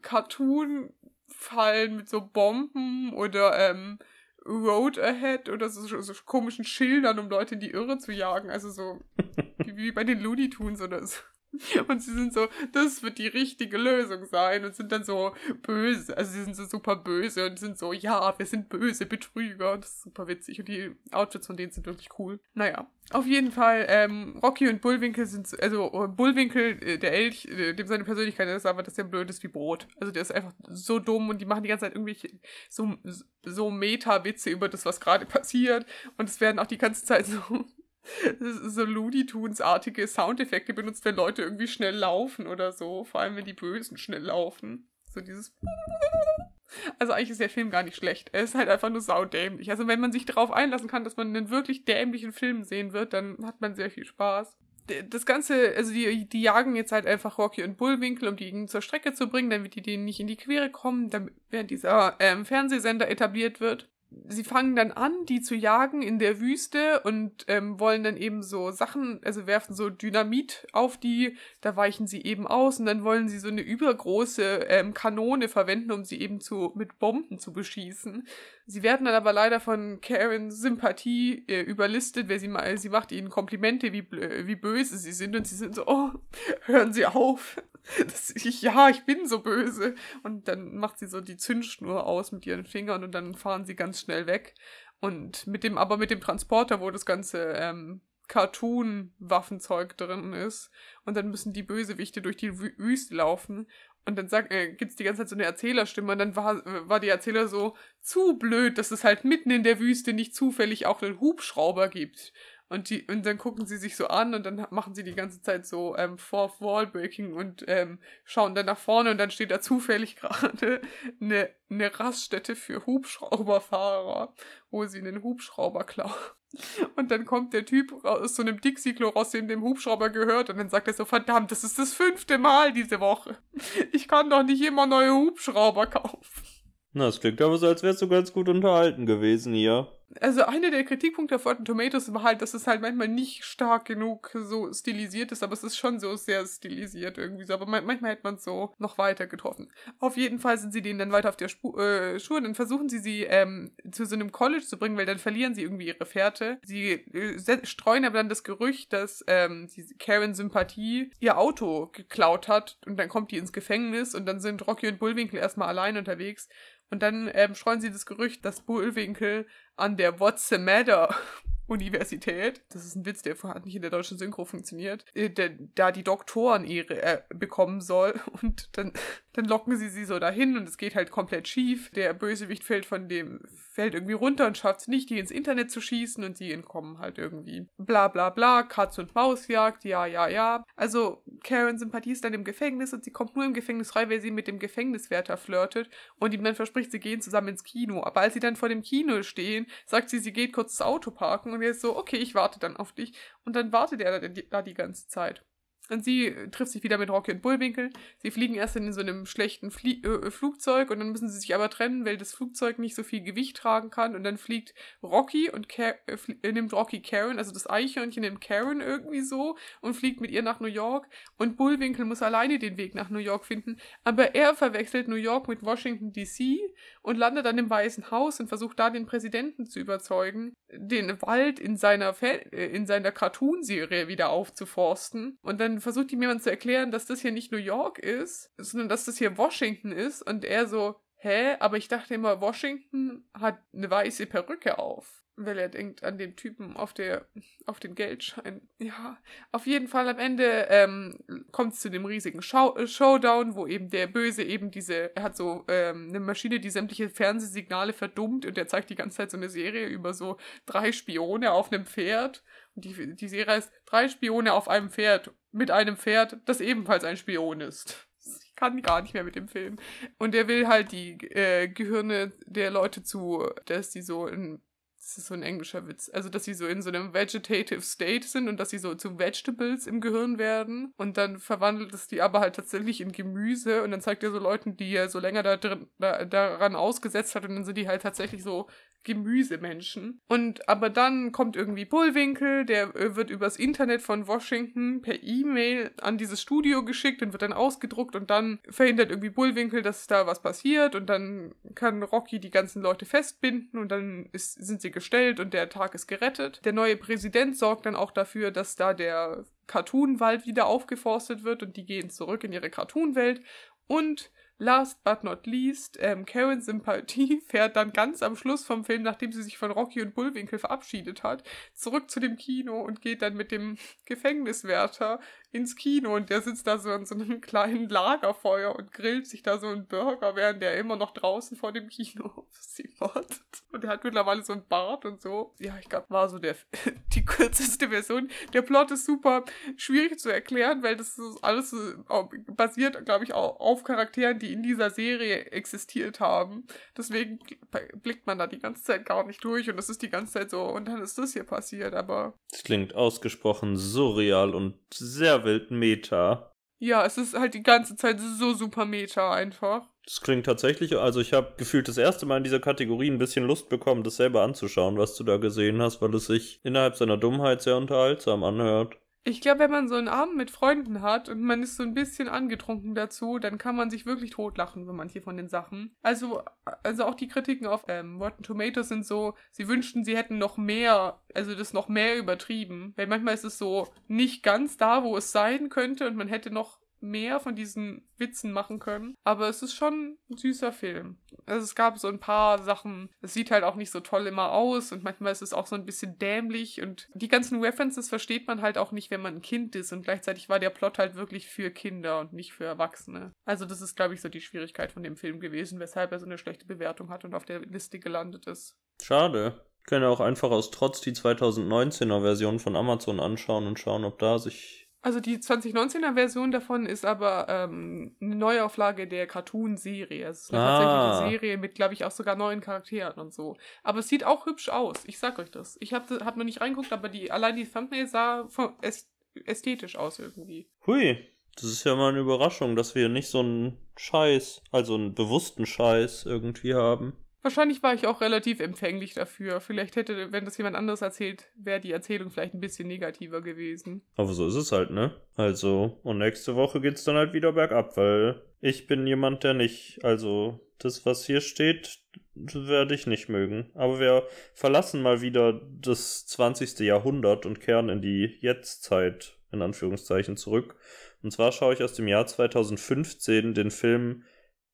Cartoon-Fallen, mit so Bomben oder, ähm, Road Ahead oder so, so, komischen Schildern, um Leute in die Irre zu jagen. Also so wie, wie bei den Looney Tunes oder so. Und sie sind so, das wird die richtige Lösung sein und sind dann so böse. Also sie sind so super böse und sind so, ja, wir sind böse Betrüger. Das ist super witzig und die Outfits von denen sind wirklich cool. Naja, auf jeden Fall, ähm, Rocky und Bullwinkel sind, also äh, Bullwinkel, äh, der Elch, äh, dem seine Persönlichkeit ist aber, dass der blöd ist wie Brot. Also der ist einfach so dumm und die machen die ganze Zeit irgendwelche so, so Meta-Witze über das, was gerade passiert. Und es werden auch die ganze Zeit so so Looney Tunes-artige Soundeffekte benutzt, wenn Leute irgendwie schnell laufen oder so. Vor allem, wenn die Bösen schnell laufen. So dieses. Also eigentlich ist der Film gar nicht schlecht. Er ist halt einfach nur saudämlich. Also wenn man sich darauf einlassen kann, dass man einen wirklich dämlichen Film sehen wird, dann hat man sehr viel Spaß. Das Ganze, also die, die jagen jetzt halt einfach Rocky und Bullwinkel, um die zur Strecke zu bringen, damit die denen nicht in die Quere kommen, damit während dieser ähm, Fernsehsender etabliert wird sie fangen dann an, die zu jagen in der Wüste und ähm, wollen dann eben so Sachen, also werfen so Dynamit auf die, da weichen sie eben aus und dann wollen sie so eine übergroße ähm, Kanone verwenden, um sie eben zu mit Bomben zu beschießen. Sie werden dann aber leider von Karens Sympathie äh, überlistet, weil sie mal, sie macht ihnen Komplimente, wie, wie böse sie sind und sie sind so, oh, hören Sie auf. Ich, ja, ich bin so böse. Und dann macht sie so die Zündschnur aus mit ihren Fingern und dann fahren sie ganz schnell weg. Und mit dem, aber mit dem Transporter, wo das ganze ähm, Cartoon-Waffenzeug drin ist. Und dann müssen die Bösewichte durch die Wüste laufen. Und dann sagt, äh, gibt's die ganze Zeit so eine Erzählerstimme und dann war, war die Erzähler so zu blöd, dass es halt mitten in der Wüste nicht zufällig auch einen Hubschrauber gibt. Und, die, und dann gucken sie sich so an und dann machen sie die ganze Zeit so ähm, Fourth Wall Breaking und ähm, schauen dann nach vorne und dann steht da zufällig gerade eine, eine Raststätte für Hubschrauberfahrer, wo sie einen Hubschrauber klauen. Und dann kommt der Typ aus so einem Dixie-Klo raus, dem dem Hubschrauber gehört. Und dann sagt er so, verdammt, das ist das fünfte Mal diese Woche. Ich kann doch nicht immer neue Hubschrauber kaufen.
Na, es klingt aber so, als wärst du ganz gut unterhalten gewesen hier
also einer der Kritikpunkte auf Rotten Tomatoes war halt, dass es halt manchmal nicht stark genug so stilisiert ist, aber es ist schon so sehr stilisiert irgendwie so. Aber manchmal hätte man es so noch weiter getroffen. Auf jeden Fall sind sie denen dann weiter auf der Spu äh, Schuhe und dann versuchen sie sie ähm, zu so einem College zu bringen, weil dann verlieren sie irgendwie ihre Fährte. Sie äh, streuen aber dann das Gerücht, dass ähm, Karen Sympathie ihr Auto geklaut hat und dann kommt die ins Gefängnis und dann sind Rocky und Bullwinkel erstmal allein unterwegs und dann ähm, streuen sie das Gerücht, dass Bullwinkel an der What's the Matter Universität, das ist ein Witz, der hat nicht in der deutschen Synchro funktioniert, äh, der, da die Doktoren ihre äh, bekommen soll und dann, dann locken sie sie so dahin und es geht halt komplett schief. Der Bösewicht fällt von dem, fällt irgendwie runter und schafft es nicht, die ins Internet zu schießen und sie entkommen halt irgendwie. Bla bla bla, Katz- und Mausjagd, ja, ja, ja. Also Karen Sympathie ist dann im Gefängnis und sie kommt nur im Gefängnis frei, weil sie mit dem Gefängniswärter flirtet und ihm dann verspricht, sie gehen zusammen ins Kino. Aber als sie dann vor dem Kino stehen, sagt sie, sie geht kurz das Auto parken und er ist so, okay, ich warte dann auf dich. Und dann wartet er da die ganze Zeit. Und sie trifft sich wieder mit Rocky und Bullwinkel. Sie fliegen erst in so einem schlechten Flie äh, Flugzeug und dann müssen sie sich aber trennen, weil das Flugzeug nicht so viel Gewicht tragen kann. Und dann fliegt Rocky und Car äh, nimmt Rocky Karen, also das Eichhörnchen nimmt Karen irgendwie so und fliegt mit ihr nach New York. Und Bullwinkel muss alleine den Weg nach New York finden. Aber er verwechselt New York mit Washington DC und landet dann im Weißen Haus und versucht da den Präsidenten zu überzeugen, den Wald in seiner, äh, in seiner Cartoon-Serie wieder aufzuforsten. Und dann versucht ihm jemand zu erklären, dass das hier nicht New York ist, sondern dass das hier Washington ist. Und er so, hä? Aber ich dachte immer, Washington hat eine weiße Perücke auf. Weil er denkt an den Typen auf der, auf den Geldschein. Ja, auf jeden Fall am Ende ähm, kommt es zu dem riesigen Show äh, Showdown, wo eben der Böse eben diese, er hat so ähm, eine Maschine, die sämtliche Fernsehsignale verdummt und der zeigt die ganze Zeit so eine Serie über so drei Spione auf einem Pferd. Und die, die Serie heißt Drei Spione auf einem Pferd mit einem Pferd, das ebenfalls ein Spion ist. Ich kann gar nicht mehr mit dem Film. Und er will halt die äh, Gehirne der Leute zu, dass die so in das ist so ein englischer Witz. Also, dass sie so in so einem vegetative state sind und dass sie so zu Vegetables im Gehirn werden. Und dann verwandelt es die aber halt tatsächlich in Gemüse. Und dann zeigt er so Leuten, die er so länger da drin, da, daran ausgesetzt hat. Und dann sind die halt tatsächlich so Gemüsemenschen. Und aber dann kommt irgendwie Bullwinkel, der äh, wird übers Internet von Washington per E-Mail an dieses Studio geschickt und wird dann ausgedruckt und dann verhindert irgendwie Bullwinkel, dass da was passiert und dann kann Rocky die ganzen Leute festbinden und dann ist, sind sie gestellt und der Tag ist gerettet. Der neue Präsident sorgt dann auch dafür, dass da der Cartoon-Wald wieder aufgeforstet wird und die gehen zurück in ihre Cartoon-Welt und Last but not least, ähm, Karens Sympathie fährt dann ganz am Schluss vom Film, nachdem sie sich von Rocky und Bullwinkel verabschiedet hat, zurück zu dem Kino und geht dann mit dem Gefängniswärter ins Kino und der sitzt da so an so einem kleinen Lagerfeuer und grillt sich da so einen Burger, während der immer noch draußen vor dem Kino auf sie wartet. Und er hat mittlerweile so einen Bart und so. Ja, ich glaube, war so der, die kürzeste Version. Der Plot ist super schwierig zu erklären, weil das alles basiert, glaube ich, auch auf Charakteren, die in dieser Serie existiert haben. Deswegen blickt man da die ganze Zeit gar nicht durch und es ist die ganze Zeit so, und dann ist das hier passiert, aber.
Es klingt ausgesprochen surreal und sehr wild Meta.
Ja, es ist halt die ganze Zeit so super Meta einfach.
Das klingt tatsächlich, also ich habe gefühlt das erste Mal in dieser Kategorie ein bisschen Lust bekommen, das selber anzuschauen, was du da gesehen hast, weil es sich innerhalb seiner Dummheit sehr unterhaltsam anhört.
Ich glaube, wenn man so einen Abend mit Freunden hat und man ist so ein bisschen angetrunken dazu, dann kann man sich wirklich totlachen über manche von den Sachen. Also, also auch die Kritiken auf ähm, Rotten Tomatoes sind so, sie wünschten, sie hätten noch mehr, also das noch mehr übertrieben. Weil manchmal ist es so nicht ganz da, wo es sein könnte und man hätte noch mehr von diesen Witzen machen können. Aber es ist schon ein süßer Film. Also es gab so ein paar Sachen, es sieht halt auch nicht so toll immer aus und manchmal ist es auch so ein bisschen dämlich und die ganzen References versteht man halt auch nicht, wenn man ein Kind ist und gleichzeitig war der Plot halt wirklich für Kinder und nicht für Erwachsene. Also das ist, glaube ich, so die Schwierigkeit von dem Film gewesen, weshalb er so eine schlechte Bewertung hat und auf der Liste gelandet ist.
Schade. Ich kann ja auch einfach aus Trotz die 2019er Version von Amazon anschauen und schauen, ob da sich
Also die 2019er Version davon ist aber ähm, eine Neuauflage der Cartoon-Serie. Es ist eine
Ah.
tatsächliche Serie mit, glaube ich, auch sogar neuen Charakteren und so. Aber es sieht auch hübsch aus. Ich sag euch das. Ich habe hab noch nicht reingeguckt, aber die, allein die Thumbnail sah ästhetisch aus irgendwie.
Hui, das ist ja mal eine Überraschung, dass wir nicht so einen Scheiß, also einen bewussten Scheiß irgendwie haben.
Wahrscheinlich war ich auch relativ empfänglich dafür. Vielleicht hätte, wenn das jemand anderes erzählt, wäre die Erzählung vielleicht ein bisschen negativer gewesen.
Aber so ist es halt, ne? Also, und nächste Woche geht's dann halt wieder bergab, weil ich bin jemand, der nicht, also, das, was hier steht, werde ich nicht mögen. Aber wir verlassen mal wieder das 20. Jahrhundert und kehren in die Jetztzeit, in Anführungszeichen, zurück. Und zwar schaue ich aus dem Jahr 2015 den Film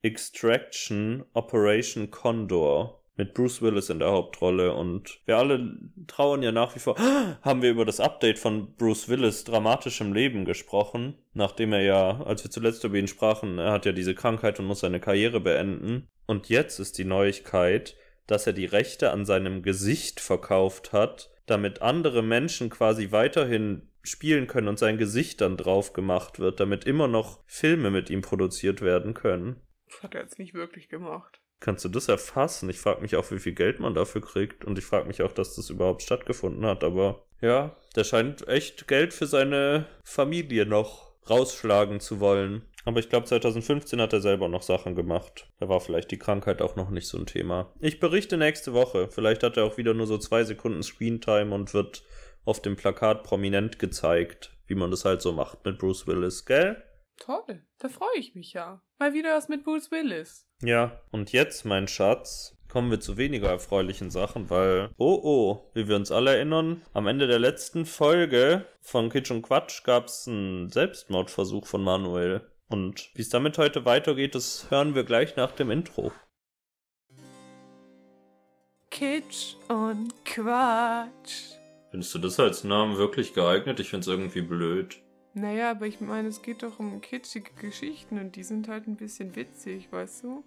Extraction Operation Condor mit Bruce Willis in der Hauptrolle und wir alle trauern ja nach wie vor. Haben wir über das Update von Bruce Willis dramatischem Leben gesprochen, nachdem er ja, als wir zuletzt über ihn sprachen, er hat ja diese Krankheit und muss seine Karriere beenden. Und jetzt ist die Neuigkeit, dass er die Rechte an seinem Gesicht verkauft hat, damit andere Menschen quasi weiterhin spielen können und sein Gesicht dann drauf gemacht wird, damit immer noch Filme mit ihm produziert werden können.
Hat er jetzt nicht wirklich gemacht.
Kannst du das erfassen? Ich frage mich auch, wie viel Geld man dafür kriegt. Und ich frage mich auch, dass das überhaupt stattgefunden hat. Aber ja, der scheint echt Geld für seine Familie noch rausschlagen zu wollen. Aber ich glaube, 2015 hat er selber noch Sachen gemacht. Da war vielleicht die Krankheit auch noch nicht so ein Thema. Ich berichte nächste Woche. Vielleicht hat er auch wieder nur so zwei Sekunden Screentime und wird auf dem Plakat prominent gezeigt, wie man das halt so macht mit Bruce Willis, gell?
Toll, da freue ich mich ja. Mal wieder was mit Bruce Willis.
Ja, und jetzt, mein Schatz, kommen wir zu weniger erfreulichen Sachen, weil, oh oh, wie wir uns alle erinnern, am Ende der letzten Folge von Kitsch und Quatsch gab es einen Selbstmordversuch von Manuel. Und wie es damit heute weitergeht, das hören wir gleich nach dem Intro.
Kitsch und Quatsch.
Findest du das als Namen wirklich geeignet? Ich find's irgendwie blöd.
Naja, aber ich meine, es geht doch um kitschige Geschichten und die sind halt ein bisschen witzig, weißt du?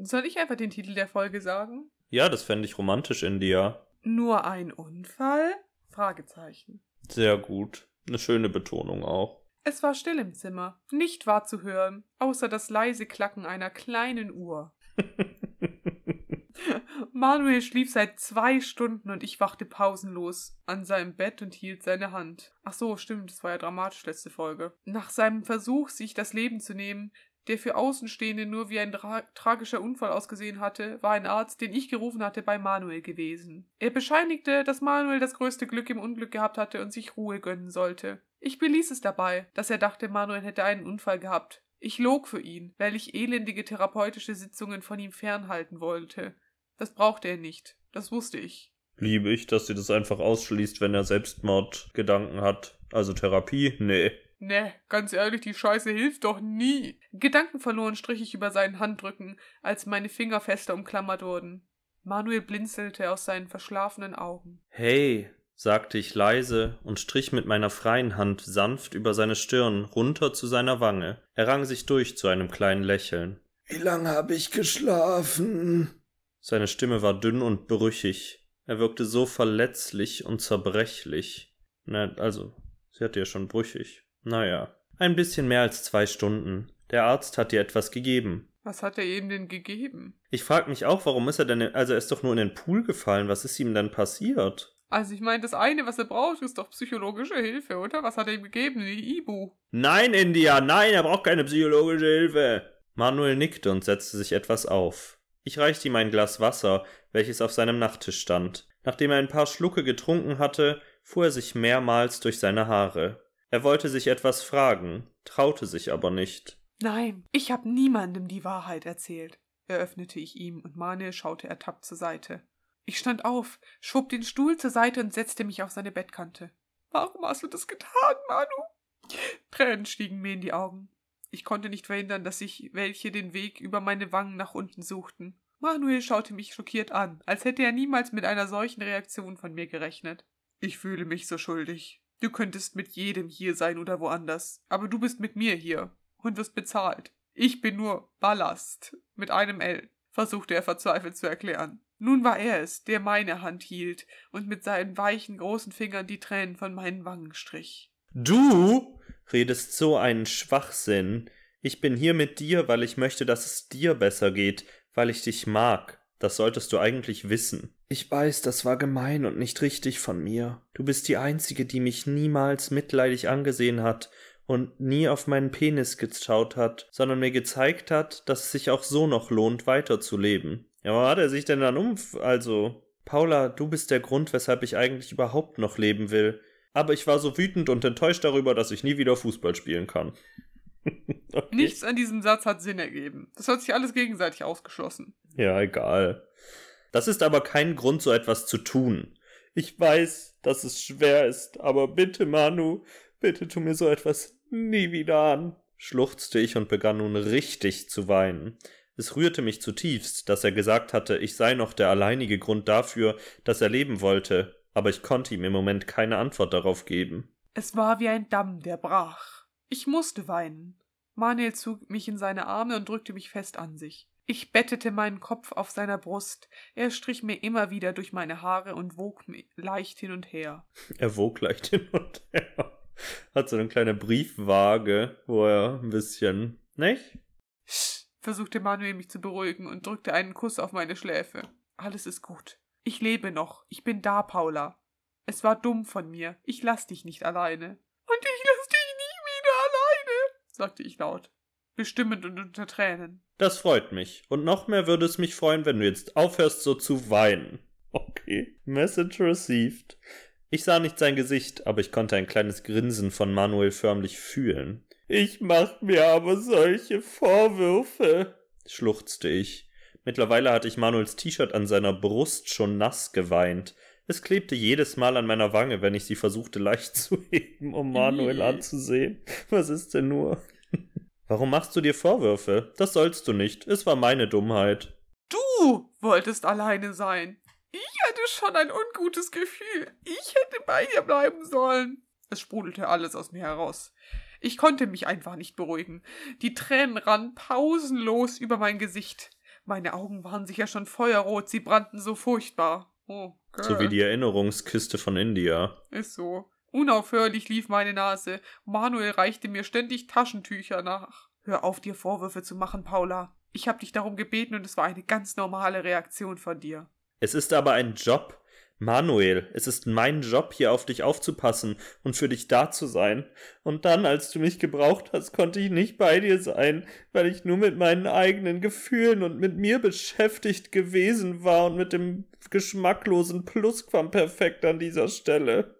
Soll ich einfach den Titel der Folge sagen?
Ja, das fände ich romantisch in dir.
Nur ein Unfall? Fragezeichen.
Sehr gut. Eine schöne Betonung auch.
Es war still im Zimmer, nicht wahr zu hören, außer das leise Klacken einer kleinen Uhr. Manuel schlief seit zwei Stunden und ich wachte pausenlos an seinem Bett und hielt seine Hand. Ach so, stimmt, das war ja dramatisch letzte Folge. Nach seinem Versuch, sich das Leben zu nehmen, der für Außenstehende nur wie ein tra tragischer Unfall ausgesehen hatte, war ein Arzt, den ich gerufen hatte, bei Manuel gewesen. Er bescheinigte, dass Manuel das größte Glück im Unglück gehabt hatte und sich Ruhe gönnen sollte. Ich beließ es dabei, dass er dachte, Manuel hätte einen Unfall gehabt. Ich log für ihn, weil ich elendige therapeutische Sitzungen von ihm fernhalten wollte. Das brauchte er nicht. Das wusste ich.
Liebe ich, dass sie das einfach ausschließt, wenn er Selbstmordgedanken hat. Also Therapie? Nee.
Ne, ganz ehrlich, die Scheiße hilft doch nie. Gedankenverloren strich ich über seinen Handrücken, als meine Finger fester umklammert wurden. Manuel blinzelte aus seinen verschlafenen Augen.
Hey, sagte ich leise und strich mit meiner freien Hand sanft über seine Stirn runter zu seiner Wange. Er rang sich durch zu einem kleinen Lächeln.
Wie lange habe ich geschlafen?
Seine Stimme war dünn und brüchig. Er wirkte so verletzlich und zerbrechlich. Na, also, sie hatte ja schon brüchig. Naja. Ein bisschen mehr als zwei Stunden. Der Arzt hat dir etwas gegeben.
Was hat er ihm denn gegeben?
Ich frag mich auch, warum ist er denn, also er ist doch nur in den Pool gefallen. Was ist ihm denn passiert?
Also ich meine, das eine, was er braucht, ist doch psychologische Hilfe, oder? Was hat er ihm gegeben? Die Ibu.
Nein, India, nein, er braucht keine psychologische Hilfe. Manuel nickte und setzte sich etwas auf. Ich reichte ihm ein Glas Wasser, welches auf seinem Nachttisch stand. Nachdem er ein paar Schlucke getrunken hatte, fuhr er sich mehrmals durch seine Haare. Er wollte sich etwas fragen, traute sich aber nicht.
Nein, ich habe niemandem die Wahrheit erzählt, eröffnete ich ihm und Manuel schaute ertappt zur Seite. Ich stand auf, schob den Stuhl zur Seite und setzte mich auf seine Bettkante. Warum hast du das getan, Manu? Tränen stiegen mir in die Augen. Ich konnte nicht verhindern, dass sich welche den Weg über meine Wangen nach unten suchten. Manuel schaute mich schockiert an, als hätte er niemals mit einer solchen Reaktion von mir gerechnet. Ich fühle mich so schuldig. Du könntest mit jedem hier sein oder woanders, aber du bist mit mir hier und wirst bezahlt. Ich bin nur Ballast mit einem L, versuchte er verzweifelt zu erklären. Nun war er es, der meine Hand hielt und mit seinen weichen, großen Fingern die Tränen von meinen Wangen strich.
Du redest so einen Schwachsinn. Ich bin hier mit dir, weil ich möchte, dass es dir besser geht, weil ich dich mag. Das solltest du eigentlich wissen.
Ich weiß, das war gemein und nicht richtig von mir. Du bist die Einzige, die mich niemals mitleidig angesehen hat und nie auf meinen Penis geschaut hat, sondern mir gezeigt hat, dass es sich auch so noch lohnt, weiterzuleben.
Ja, wo hat er sich denn dann um? Also.
Paula, du bist der Grund, weshalb ich eigentlich überhaupt noch leben will. Aber ich war so wütend und enttäuscht darüber, dass ich nie wieder Fußball spielen kann.
okay. Nichts an diesem Satz hat Sinn ergeben. Das hat sich alles gegenseitig ausgeschlossen.
Ja, egal. Das ist aber kein Grund, so etwas zu tun. Ich weiß, dass es schwer ist, aber bitte, Manu, bitte tu mir so etwas nie wieder an, schluchzte ich und begann nun richtig zu weinen. Es rührte mich zutiefst, dass er gesagt hatte, ich sei noch der alleinige Grund dafür, dass er leben wollte, aber ich konnte ihm im Moment keine Antwort darauf geben.
Es war wie ein Damm, der brach. Ich musste weinen. Manuel zog mich in seine Arme und drückte mich fest an sich. Ich bettete meinen Kopf auf seiner Brust. Er strich mir immer wieder durch meine Haare und wog mich leicht hin und her.
Er wog leicht hin und her. Hat so eine kleine Briefwaage, wo er ein bisschen, nicht?
versuchte Manuel mich zu beruhigen und drückte einen Kuss auf meine Schläfe. Alles ist gut. Ich lebe noch. Ich bin da, Paula. Es war dumm von mir. Ich lass dich nicht alleine. Und ich lass dich nie wieder alleine, sagte ich laut, bestimmend und unter Tränen.
Das freut mich. Und noch mehr würde es mich freuen, wenn du jetzt aufhörst, so zu weinen. Okay. Message received. Ich sah nicht sein Gesicht, aber ich konnte ein kleines Grinsen von Manuel förmlich fühlen. Ich mach mir aber solche Vorwürfe, schluchzte ich. Mittlerweile hatte ich Manuels T-Shirt an seiner Brust schon nass geweint. Es klebte jedes Mal an meiner Wange, wenn ich sie versuchte leicht zu heben, um Manuel anzusehen. Was ist denn nur? Warum machst du dir Vorwürfe? Das sollst du nicht. Es war meine Dummheit.
Du wolltest alleine sein. Ich hatte schon ein ungutes Gefühl. Ich hätte bei dir bleiben sollen. Es sprudelte alles aus mir heraus. Ich konnte mich einfach nicht beruhigen. Die Tränen rannen pausenlos über mein Gesicht. Meine Augen waren sicher schon feuerrot, sie brannten so furchtbar. Oh,
girl. So wie die Erinnerungskiste von India.
Ist so. Unaufhörlich lief meine Nase. Manuel reichte mir ständig Taschentücher nach. Hör auf, dir Vorwürfe zu machen, Paula. Ich hab dich darum gebeten und es war eine ganz normale Reaktion von dir.
Es ist aber ein Job. Manuel, es ist mein Job, hier auf dich aufzupassen und für dich da zu sein. Und dann, als du mich gebraucht hast, konnte ich nicht bei dir sein, weil ich nur mit meinen eigenen Gefühlen und mit mir beschäftigt gewesen war und mit dem geschmacklosen Plusquamperfekt an dieser Stelle.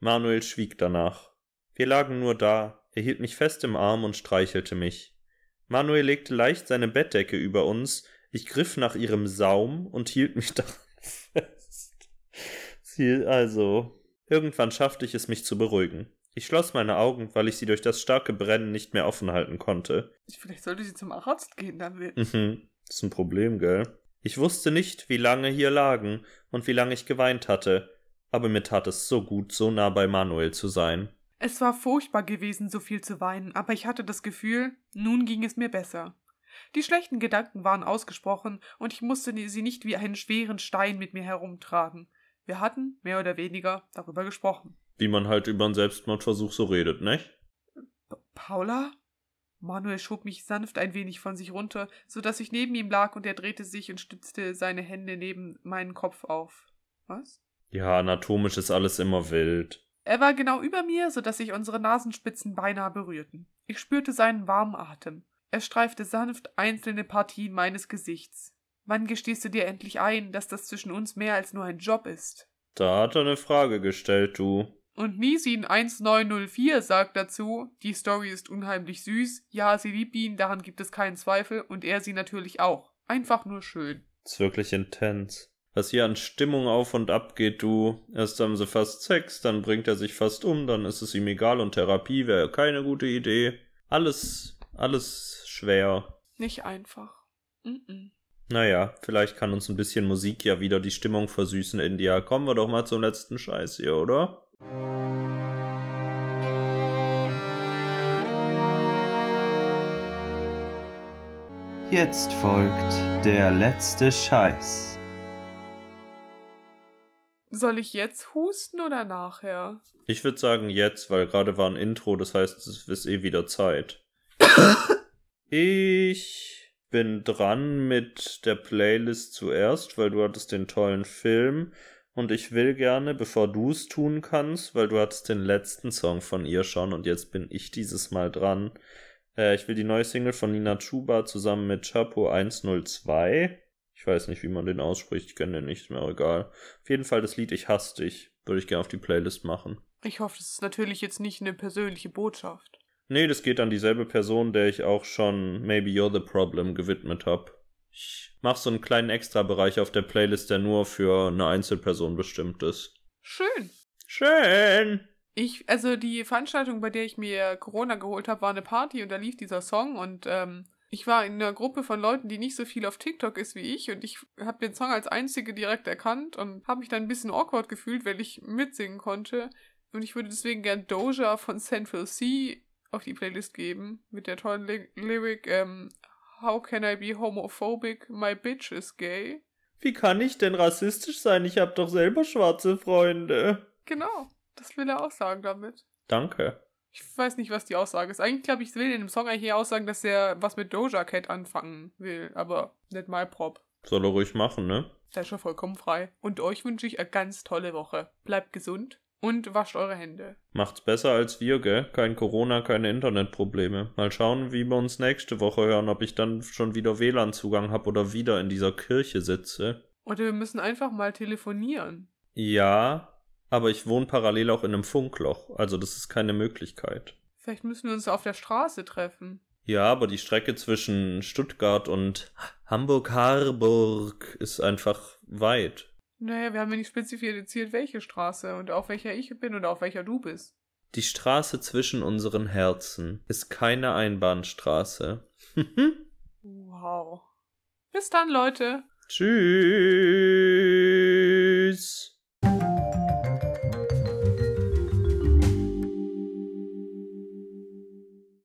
Manuel schwieg danach. Wir lagen nur da. Er hielt mich fest im Arm und streichelte mich. Manuel legte leicht seine Bettdecke über uns. Ich griff nach ihrem Saum und hielt mich daran Ziel, also. Irgendwann schaffte ich es, mich zu beruhigen. Ich schloss meine Augen, weil ich sie durch das starke Brennen nicht mehr offen halten konnte.
Vielleicht sollte sie zum Arzt gehen damit.
Mhm. Ist ein Problem, gell? Ich wusste nicht, wie lange hier lagen und wie lange ich geweint hatte, aber mir tat es so gut, so nah bei Manuel zu sein.
Es war furchtbar gewesen, so viel zu weinen, aber ich hatte das Gefühl, nun ging es mir besser. Die schlechten Gedanken waren ausgesprochen, und ich musste sie nicht wie einen schweren Stein mit mir herumtragen. Wir hatten, mehr oder weniger, darüber gesprochen.
Wie man halt über einen Selbstmordversuch so redet, nicht?
P Paula? Manuel schob mich sanft ein wenig von sich runter, so dass ich neben ihm lag und er drehte sich und stützte seine Hände neben meinen Kopf auf. Was?
Ja, anatomisch ist alles immer wild.
Er war genau über mir, so dass sich unsere Nasenspitzen beinahe berührten. Ich spürte seinen warmen Atem. Er streifte sanft einzelne Partien meines Gesichts. Wann gestehst du dir endlich ein, dass das zwischen uns mehr als nur ein Job ist?
Da hat er eine Frage gestellt, du.
Und Nisin 1904 sagt dazu, die Story ist unheimlich süß, ja, sie liebt ihn, daran gibt es keinen Zweifel, und er sie natürlich auch. Einfach nur schön.
Ist wirklich intens. Was hier an Stimmung auf und ab geht, du. Erst haben sie fast Sex, dann bringt er sich fast um, dann ist es ihm egal und Therapie wäre keine gute Idee. Alles Alles schwer.
Nicht einfach. Mm-mm.
Naja, vielleicht kann uns ein bisschen Musik ja wieder die Stimmung versüßen, India. Kommen wir doch mal zum letzten Scheiß hier, oder?
Jetzt folgt der letzte Scheiß.
Soll ich jetzt husten oder nachher?
Ich würde sagen jetzt, weil gerade war ein Intro, das heißt, es ist eh wieder Zeit. ich bin dran mit der Playlist zuerst, weil du hattest den tollen Film. Und ich will gerne, bevor du es tun kannst, weil du hattest den letzten Song von ihr schon und jetzt bin ich dieses Mal dran. Äh, ich will die neue Single von Nina Chuba zusammen mit Chapo 102. Ich weiß nicht, wie man den ausspricht, ich kenne den nicht, auch egal. Auf jeden Fall das Lied Ich hasse dich, würde ich gerne auf die Playlist machen.
Ich hoffe, das ist natürlich jetzt nicht eine persönliche Botschaft.
Nee, das geht an dieselbe Person, der ich auch schon Maybe You're the Problem gewidmet habe. Ich mach so einen kleinen Extra-Bereich auf der Playlist, der nur für eine Einzelperson bestimmt ist.
Schön.
Schön!
Ich, also die Veranstaltung, bei der ich mir Corona geholt habe, war eine Party und da lief dieser Song und ähm, ich war in einer Gruppe von Leuten, die nicht so viel auf TikTok ist wie ich und ich habe den Song als einzige direkt erkannt und habe mich dann ein bisschen awkward gefühlt, weil ich mitsingen konnte. Und ich würde deswegen gern Doja von Central C auf die Playlist geben mit der tollen Ly Lyric ähm, How can I be homophobic? My bitch is gay.
Wie kann ich denn rassistisch sein? Ich hab doch selber schwarze Freunde.
Genau, das will er auch sagen damit.
Danke.
Ich weiß nicht, was die Aussage ist. Eigentlich glaube ich, will in dem Song eigentlich aussagen, dass er was mit Doja Cat anfangen will, aber nicht mal Prop.
Soll er ruhig machen, ne?
Ist schon vollkommen frei. Und euch wünsche ich eine ganz tolle Woche. Bleibt gesund und wascht eure Hände.
Macht's besser als wir, gell? Kein Corona, keine Internetprobleme. Mal schauen, wie wir uns nächste Woche hören, ob ich dann schon wieder WLAN-Zugang habe oder wieder in dieser Kirche sitze.
Oder wir müssen einfach mal telefonieren.
Ja, aber ich wohne parallel auch in einem Funkloch, also das ist keine Möglichkeit.
Vielleicht müssen wir uns auf der Straße treffen.
Ja, aber die Strecke zwischen Stuttgart und Hamburg-Harburg ist einfach weit.
Naja, wir haben ja nicht spezifiziert, welche Straße und auf welcher ich bin und auf welcher du bist.
Die Straße zwischen unseren Herzen ist keine Einbahnstraße.
wow. Bis dann, Leute.
Tschüss.